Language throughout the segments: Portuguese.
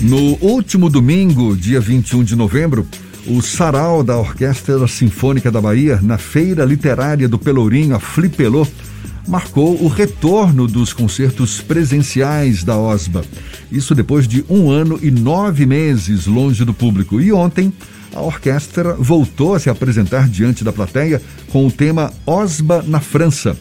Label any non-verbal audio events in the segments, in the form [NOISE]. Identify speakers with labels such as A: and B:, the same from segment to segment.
A: No último domingo, dia 21 de novembro, o sarau da Orquestra Sinfônica da Bahia, na Feira Literária do Pelourinho, a Flipelô, marcou o retorno dos concertos presenciais da OSBA. Isso depois de um ano e nove meses longe do público. E ontem, a orquestra voltou a se apresentar diante da plateia com o tema OSBA na França.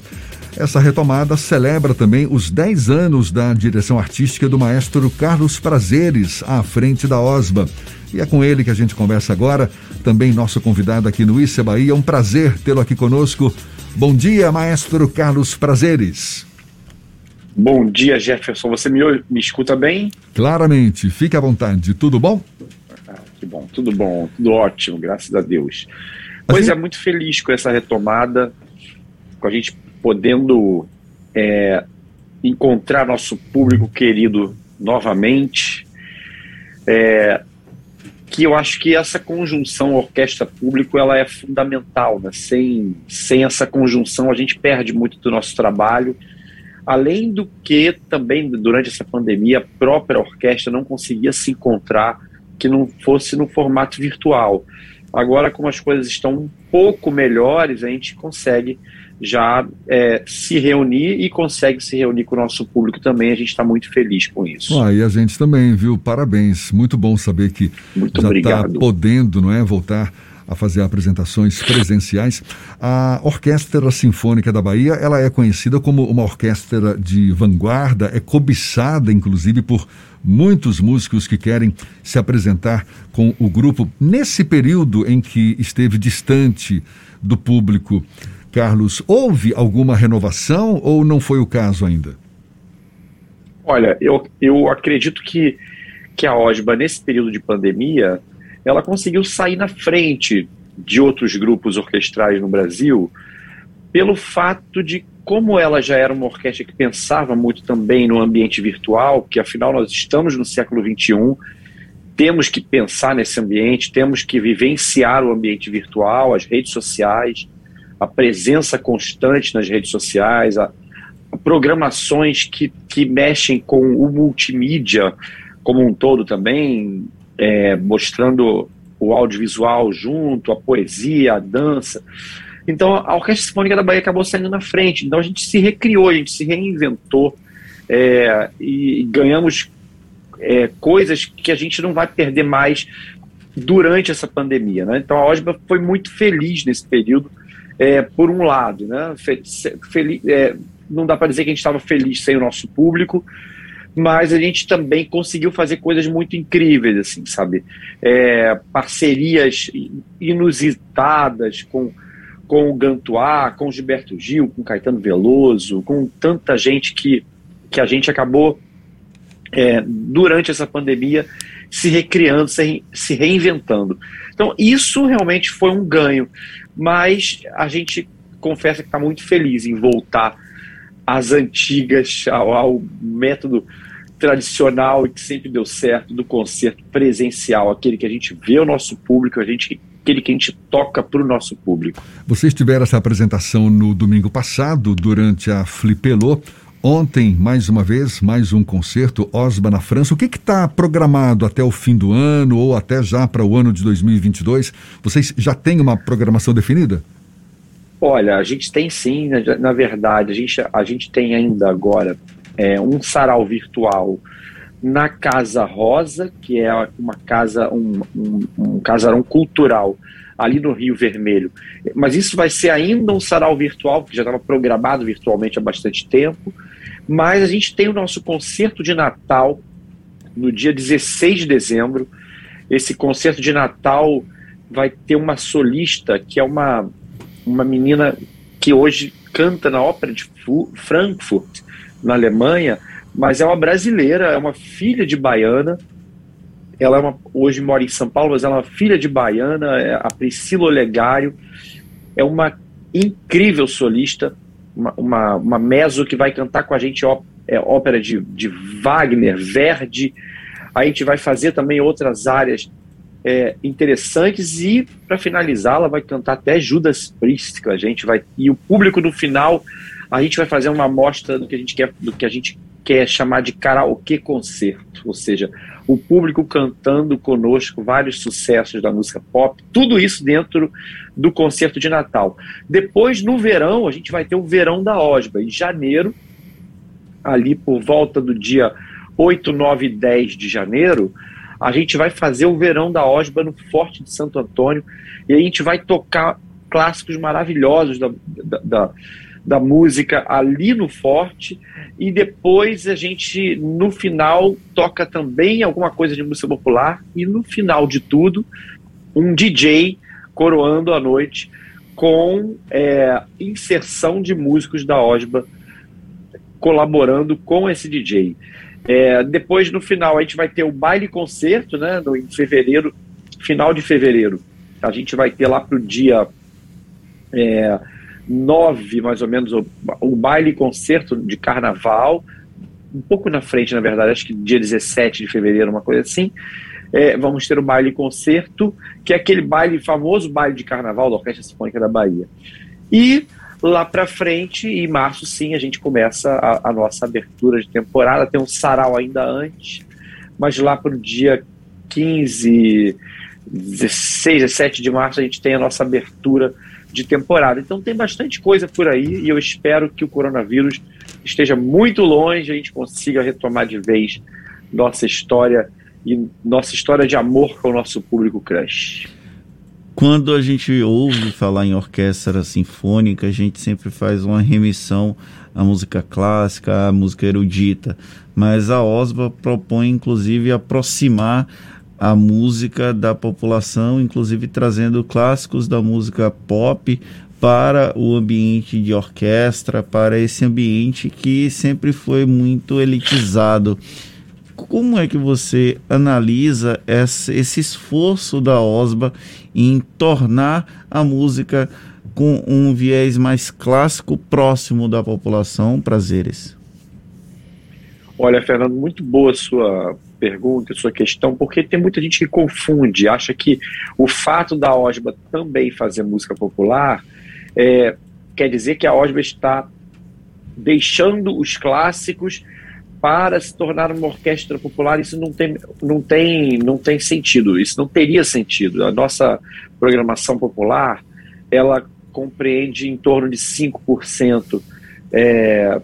A: Essa retomada celebra também os 10 anos da direção artística do maestro Carlos Prazeres à frente da OSBA. E é com ele que a gente conversa agora, também nosso convidado aqui no Issa Bahia. É um prazer tê-lo aqui conosco. Bom dia, maestro Carlos Prazeres.
B: Bom dia, Jefferson. Você me, me escuta bem?
A: Claramente. Fique à vontade. Tudo bom?
B: Ah, que bom, tudo bom, tudo ótimo, graças a Deus. Pois gente... é, muito feliz com essa retomada, com a gente podendo é, encontrar nosso público querido novamente. É, que eu acho que essa conjunção orquestra-público ela é fundamental. Né? Sem, sem essa conjunção, a gente perde muito do nosso trabalho. Além do que, também durante essa pandemia, a própria orquestra não conseguia se encontrar que não fosse no formato virtual. Agora, como as coisas estão pouco melhores, a gente consegue já é, se reunir e consegue se reunir com o nosso público também. A gente está muito feliz com isso.
A: Ah, e a gente também, viu? Parabéns. Muito bom saber que muito já está podendo não é, voltar a fazer apresentações presenciais. A Orquestra Sinfônica da Bahia, ela é conhecida como uma orquestra de vanguarda, é cobiçada inclusive por muitos músicos que querem se apresentar com o grupo nesse período em que esteve distante do público. Carlos, houve alguma renovação ou não foi o caso ainda?
B: Olha, eu, eu acredito que, que a OSBA, nesse período de pandemia, ela conseguiu sair na frente de outros grupos orquestrais no Brasil pelo fato de como ela já era uma orquestra que pensava muito também no ambiente virtual, que afinal nós estamos no século XXI, temos que pensar nesse ambiente, temos que vivenciar o ambiente virtual, as redes sociais, a presença constante nas redes sociais, a, a programações que, que mexem com o multimídia como um todo também, é, mostrando o audiovisual junto, a poesia, a dança. Então a Orquestra Sinfônica da Bahia acabou saindo na frente. Então a gente se recriou, a gente se reinventou é, e, ganhamos é, coisas que a gente não vai perder mais durante essa pandemia. Né? Então a OSBA foi muito feliz nesse período é, por um lado, né? Feliz, é, não dá para dizer que a gente estava feliz sem o nosso público, mas a gente também conseguiu fazer coisas muito incríveis, assim, sabe? É, parcerias inusitadas com, com o Gantuá, com o Gilberto Gil, com Caetano Veloso, com tanta gente que, que a gente acabou, é, durante essa pandemia, se recriando, se, se reinventando. Então, isso realmente foi um ganho mas a gente confessa que está muito feliz em voltar às antigas, ao, ao, método tradicional e que sempre deu certo do concerto presencial, aquele que a gente vê o nosso público, a gente aquele que a gente toca para o nosso público.
A: Vocês tiveram essa apresentação no domingo passado, durante a Flipelô. Ontem, mais uma vez, mais um concerto Osba na França. O que está programado até o fim do ano ou até já para o ano de 2022? Vocês já têm uma programação definida?
B: Olha, a gente tem sim, na, na verdade, a gente, a gente tem ainda agora é, um sarau virtual na Casa Rosa, que é uma casa, um, um, um casarão cultural ali no Rio Vermelho. Mas isso vai ser ainda um sarau virtual, que já estava programado virtualmente há bastante tempo. Mas a gente tem o nosso concerto de Natal no dia 16 de dezembro. Esse concerto de Natal vai ter uma solista que é uma, uma menina que hoje canta na Ópera de Frankfurt, na Alemanha, mas é uma brasileira, é uma filha de baiana. Ela é uma, hoje mora em São Paulo, mas ela é uma filha de baiana, é a Priscila Olegário. É uma incrível solista, uma, uma, uma meso que vai cantar com a gente ó, é, ópera de, de Wagner, Verdi. A gente vai fazer também outras áreas é, interessantes e, para finalizar, ela vai cantar até Judas Priest, a gente vai e o público no final a gente vai fazer uma amostra do que a gente quer, do que a gente quer chamar de karaokê concerto, ou seja, o público cantando conosco vários sucessos da música pop, tudo isso dentro do concerto de Natal. Depois, no verão, a gente vai ter o Verão da Osba, em janeiro, ali por volta do dia 8, 9 e 10 de janeiro, a gente vai fazer o Verão da Osba no Forte de Santo Antônio e a gente vai tocar clássicos maravilhosos da, da, da da música ali no Forte e depois a gente no final toca também alguma coisa de música popular e no final de tudo um DJ coroando a noite com é, inserção de músicos da Osba colaborando com esse DJ. É, depois no final a gente vai ter o baile concerto, né? No, em fevereiro, final de fevereiro, a gente vai ter lá pro dia é, 9, mais ou menos, o, o baile concerto de carnaval, um pouco na frente, na verdade, acho que dia 17 de fevereiro, uma coisa assim. É, vamos ter o baile concerto, que é aquele baile, famoso baile de carnaval da Orquestra Sinfônica da Bahia. E lá para frente, em março, sim, a gente começa a, a, nossa abertura de temporada. Tem um sarau ainda antes, mas lá para o dia 15, 16, 17 de março, a gente tem a nossa abertura de temporada. Então tem bastante coisa por aí e eu espero que o coronavírus esteja muito longe, a gente consiga retomar de vez nossa história e nossa história de amor com o nosso público crush.
C: Quando a gente ouve falar em orquestra sinfônica, a gente sempre faz uma remissão à música clássica, à música erudita, mas a OSBA propõe inclusive aproximar a música da população, inclusive trazendo clássicos da música pop para o ambiente de orquestra, para esse ambiente que sempre foi muito elitizado. Como é que você analisa esse, esforço da OSBA em tornar a música com um viés mais clássico próximo da população? Prazeres.
B: Olha, Fernando, muito boa sua pergunta, sua questão, porque tem muita gente que confunde, acha que o fato da Osba também fazer música popular é, quer dizer que a Osba está deixando os clássicos para se tornar uma orquestra popular. Isso não tem, não tem, não tem sentido. Isso não teria sentido. A nossa programação popular ela compreende em torno de 5% é,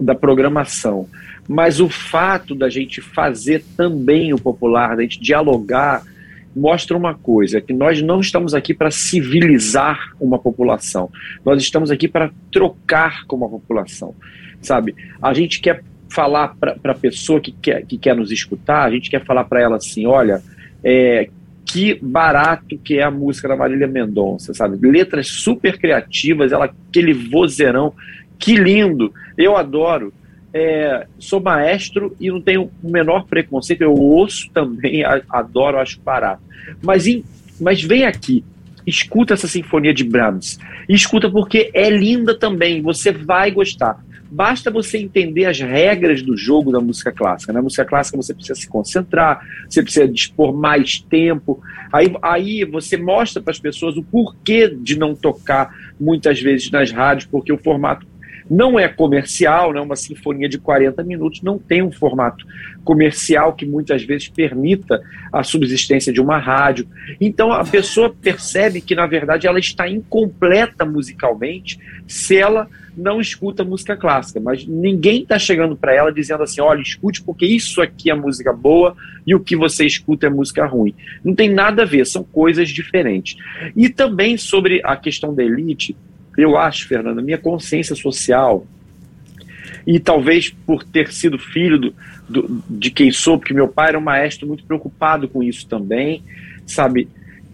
B: da programação. Mas o fato da gente fazer também o popular, da gente dialogar, mostra uma coisa: que nós não estamos aqui para civilizar uma população, nós estamos aqui para trocar com uma população, sabe? A gente quer falar para a pessoa que quer, que quer nos escutar, a gente quer falar para ela assim: olha, é, que barato que é a música da Marília Mendonça, sabe? Letras super criativas, ela aquele vozeirão, que lindo, eu adoro é, sou maestro e não tenho o menor preconceito, eu ouço também, adoro, acho barato. Mas, em, mas vem aqui, escuta essa sinfonia de Brahms. E escuta porque é linda também, você vai gostar. Basta você entender as regras do jogo da música clássica. Na música clássica você precisa se concentrar, você precisa dispor mais tempo. Aí, aí você mostra para as pessoas o porquê de não tocar muitas vezes nas rádios, porque o formato não é comercial, né? uma sinfonia de 40 minutos não tem um formato comercial que muitas vezes permita a subsistência de uma rádio. Então a pessoa percebe que, na verdade, ela está incompleta musicalmente se ela não escuta música clássica, mas ninguém está chegando para ela dizendo assim: olha, escute, porque isso aqui é música boa e o que você escuta é música ruim. Não tem nada a ver, são coisas diferentes. E também sobre a questão da elite, eu acho, Fernando, minha consciência social, e talvez por ter sido filho do, do, de quem sou, porque meu pai era um maestro muito preocupado com isso também, sabe?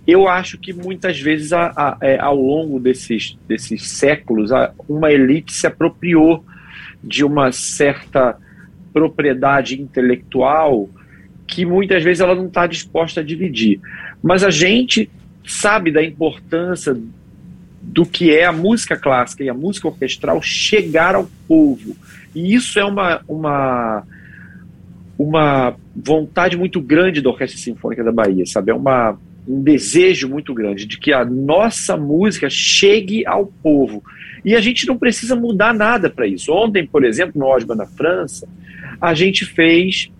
B: Eu acho que muitas vezes, a, a, é, ao longo desses, desses séculos, a, uma elite se apropriou de uma certa propriedade intelectual que muitas vezes ela não está disposta a dividir. Mas a gente sabe da importância do que é a música clássica e a música orquestral chegar ao povo. E isso é uma, uma, uma vontade muito grande da Orquestra Sinfônica da Bahia, sabe? É uma, um desejo muito grande de que a nossa música chegue ao povo. E a gente não precisa mudar nada para isso. Ontem, por exemplo, no Osba na França, a gente fez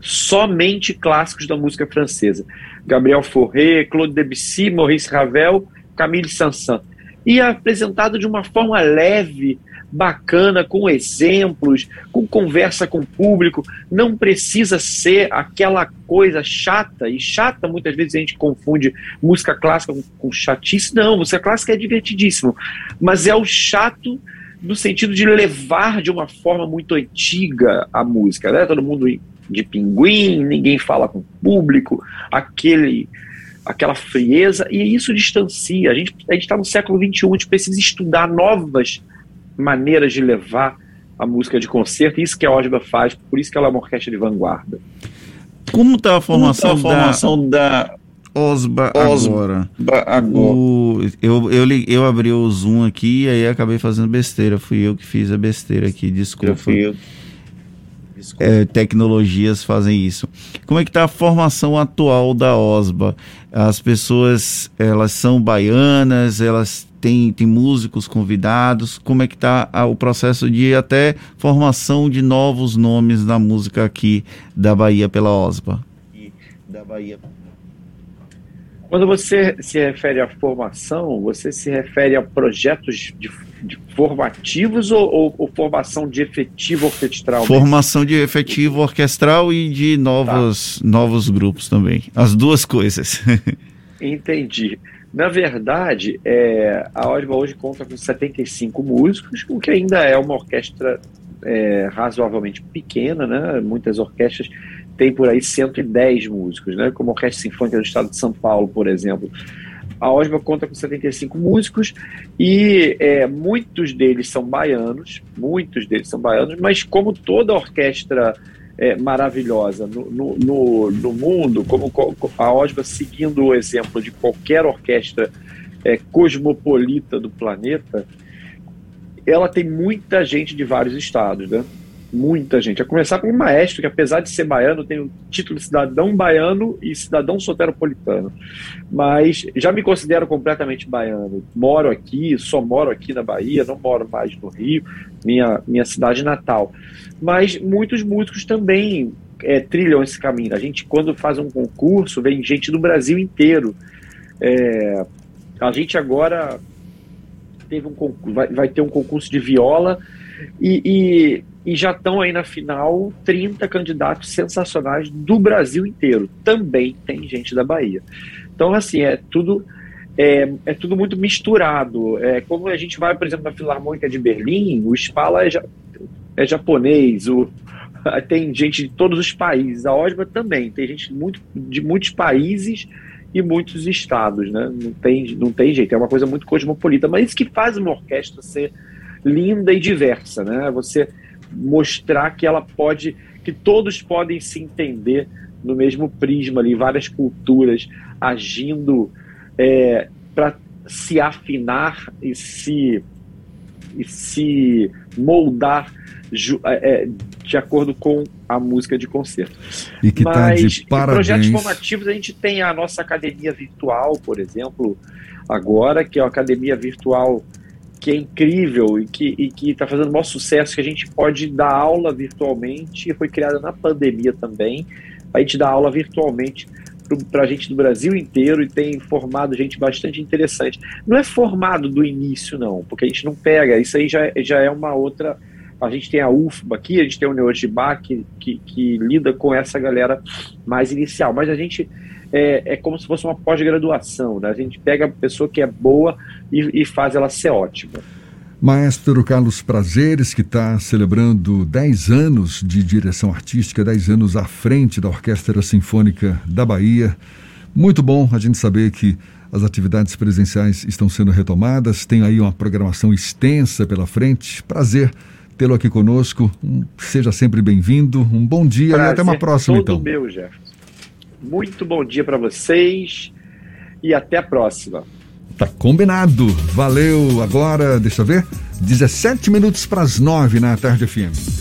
B: somente clássicos da música francesa. Gabriel Fauré, Claude Debussy, Maurice Ravel, Camille Saint-Saëns. E apresentado de uma forma leve, bacana, com exemplos, com conversa com o público. Não precisa ser aquela coisa chata, e chata muitas vezes a gente confunde música clássica com, com chatice. Não, música clássica é divertidíssimo, mas é o chato no sentido de levar de uma forma muito antiga a música, né? Todo mundo de pinguim, ninguém fala com o público, aquele aquela frieza, e isso distancia. A gente a está no século XXI, a gente precisa estudar novas maneiras de levar a música de concerto, e isso que a Osba faz, por isso que ela é uma orquestra de vanguarda.
C: Como está a formação, tá a formação da, da Osba, Osba agora? agora. O, eu, eu, eu abri o Zoom aqui e aí acabei fazendo besteira. Fui eu que fiz a besteira aqui, desculpa. Eu fui eu. É, tecnologias fazem isso. Como é que está a formação atual da OSBA? As pessoas, elas são baianas, elas têm, têm músicos convidados, como é que está o processo de até formação de novos nomes na música aqui da Bahia pela OSBA?
B: Da Bahia quando você se refere à formação, você se refere a projetos de, de formativos ou, ou, ou, formação de efetivo orquestral?
C: Formação de efetivo orquestral e de novos, tá. novos grupos também. As duas coisas. [LAUGHS]
B: Entendi. Na verdade, é, a Osba hoje conta com 75 músicos, o que ainda é uma orquestra é, razoavelmente pequena, né? Muitas orquestras tem por aí 110 músicos, né? como a Orquestra Sinfônica do Estado de São Paulo, por exemplo. A OSBA conta com 75 músicos e é, muitos deles são baianos, muitos deles são baianos, mas como toda orquestra é, maravilhosa no, no, no, no, mundo, como a OSBA seguindo o exemplo de qualquer orquestra é, cosmopolita do planeta, ela tem muita gente de vários estados, né? Muita gente. A começar com o maestro, que apesar de ser baiano, tem o título de cidadão baiano e cidadão soteropolitano. Mas já me considero completamente baiano. Moro aqui, só moro aqui na Bahia, não moro mais no Rio, minha, minha cidade natal. Mas muitos músicos também é, trilham esse caminho. A gente, quando faz um concurso, vem gente do Brasil inteiro. É, a gente agora teve um vai, vai ter um concurso de viola e, e e já estão aí na final 30 candidatos sensacionais do Brasil inteiro. Também tem gente da Bahia. Então, assim, é tudo é, é tudo muito misturado. É, como a gente vai, por exemplo, na Filarmônica de Berlim, o Spala é, ja, é japonês, o, [LAUGHS] tem gente de todos os países. A Osma também, tem gente muito, de muitos países e muitos estados, né? Não tem, não tem jeito, é uma coisa muito cosmopolita, mas isso que faz uma orquestra ser linda e diversa, né? Você mostrar que ela pode, que todos podem se entender no mesmo prisma ali, várias culturas agindo é, para se afinar e se, e se moldar é, é, de acordo com a música de concerto.
A: E que tá de parabéns.
B: projetos formativos a gente tem a nossa academia virtual, por exemplo, agora, que é a academia virtual que é incrível e que está fazendo o maior sucesso, que a gente pode dar aula virtualmente, foi criada na pandemia também, a gente dá aula virtualmente para a gente do Brasil inteiro e tem formado gente bastante interessante. Não é formado do início, não, porque a gente não pega, isso aí já, já é uma outra. A gente tem a UFBA aqui, a gente tem o Neojibá que, que, que lida com essa galera mais inicial, mas a gente é, é como se fosse uma pós-graduação, né? A gente pega a pessoa que é boa e, e faz ela ser ótima.
A: Maestro Carlos Prazeres, que está celebrando 10 anos de direção artística, 10 anos à frente da Orquestra Sinfônica da Bahia. Muito bom a gente saber que as atividades presenciais estão sendo retomadas, tem aí uma programação extensa pela frente. Prazer tê-lo aqui conosco. Um, seja sempre bem-vindo. Um bom dia Prazer e até uma próxima,
B: todo
A: então.
B: meu, Jefferson. Muito bom dia para vocês e até a próxima.
A: Tá combinado. Valeu. Agora, deixa eu ver, 17 minutos para as 9 na tarde FM.